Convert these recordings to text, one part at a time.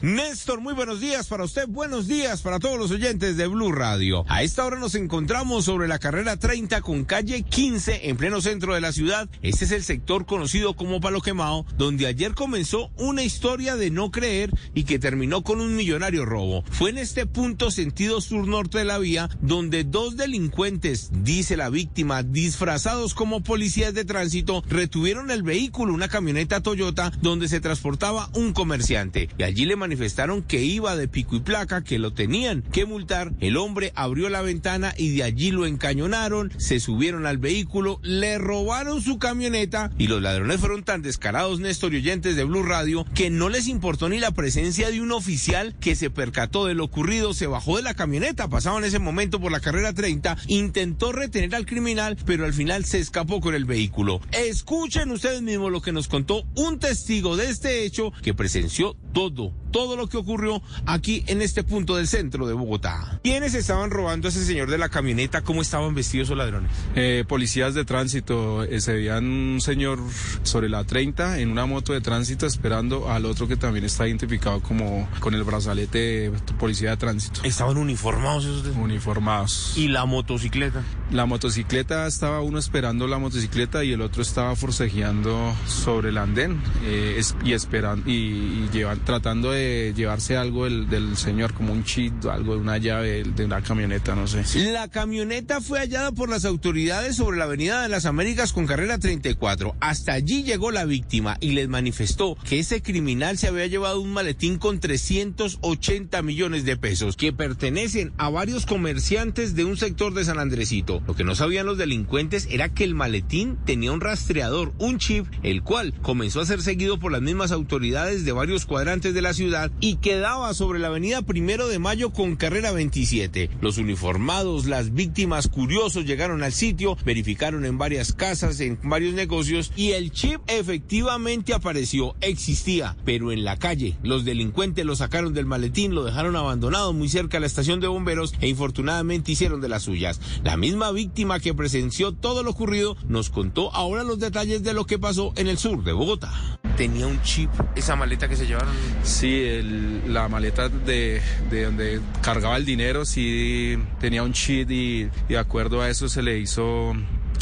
Néstor, muy buenos días para usted, buenos días para todos los oyentes de Blue Radio. A esta hora nos encontramos sobre la carrera 30 con calle 15 en pleno centro de la ciudad. Este es el sector conocido como Palo Quemado, donde ayer comenzó una historia de no creer y que terminó con un millonario robo. Fue en este punto sentido sur-norte de la vía donde dos delincuentes, dice la víctima, disfrazados como policías de tránsito, retuvieron el vehículo, una camioneta Toyota, donde se transportaba un comerciante. Y allí le manifestaron que iba de pico y placa, que lo tenían que multar. El hombre abrió la ventana y de allí lo encañonaron, se subieron al vehículo, le robaron su camioneta y los ladrones fueron tan descarados, Néstor y oyentes de Blue Radio, que no les importó ni la presencia de un oficial que se percató de lo ocurrido, se bajó de la camioneta, pasaba en ese momento por la carrera 30, intentó retener al criminal, pero al final se escapó con el vehículo. Escuchen ustedes mismos lo que nos contó un testigo de este hecho que presenció todo, todo lo que ocurrió aquí en este punto del centro de Bogotá. ¿Quiénes estaban robando a ese señor de la camioneta? ¿Cómo estaban vestidos los ladrones? Eh, policías de tránsito, eh, se veían un señor sobre la 30 en una moto de tránsito esperando al otro que también está identificado como con el brazalete policía de tránsito. ¿Estaban uniformados esos? De... Uniformados. ¿Y la motocicleta? La motocicleta estaba uno esperando la motocicleta y el otro estaba forcejeando sobre el andén eh, y esperando y, llevan, tratando de llevarse algo del, del señor como un chip, algo de una llave de una camioneta, no sé. La camioneta fue hallada por las autoridades sobre la Avenida de las Américas con carrera 34. Hasta allí llegó la víctima y les manifestó que ese criminal se había llevado un maletín con 380 millones de pesos que pertenecen a varios comerciantes de un sector de San Andresito. Lo que no sabían los delincuentes era que el maletín tenía un rastreador, un chip, el cual comenzó a ser seguido por las mismas autoridades de varios cuadrantes de la ciudad y quedaba sobre la avenida Primero de Mayo con carrera 27. Los uniformados, las víctimas curiosos llegaron al sitio, verificaron en varias casas, en varios negocios y el chip efectivamente apareció, existía, pero en la calle. Los delincuentes lo sacaron del maletín, lo dejaron abandonado muy cerca a la estación de bomberos e infortunadamente hicieron de las suyas. La misma víctima que presenció todo lo ocurrido nos contó ahora los detalles de lo que pasó en el sur de Bogotá. ¿Tenía un chip esa maleta que se llevaron? Sí, el, la maleta de, de, donde cargaba el dinero sí tenía un chip y, y de acuerdo a eso se le hizo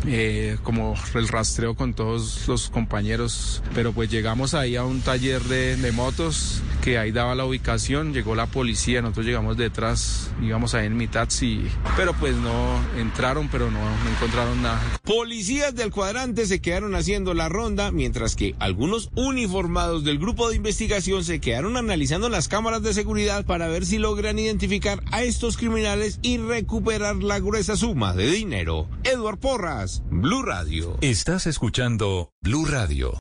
eh, como el rastreo con todos los compañeros, pero pues llegamos ahí a un taller de, de, motos que ahí daba la ubicación, llegó la policía, nosotros llegamos detrás, íbamos ahí en mi taxi, pero pues no entraron, pero no, no encontraron nada. Policías del cuadrante se quedaron haciendo la ronda, mientras que algunos uniformados del grupo de investigación se quedaron analizando las cámaras de seguridad para ver si logran identificar a estos criminales y recuperar la gruesa suma de dinero. Edward Porras. Blue Radio. Estás escuchando Blue Radio.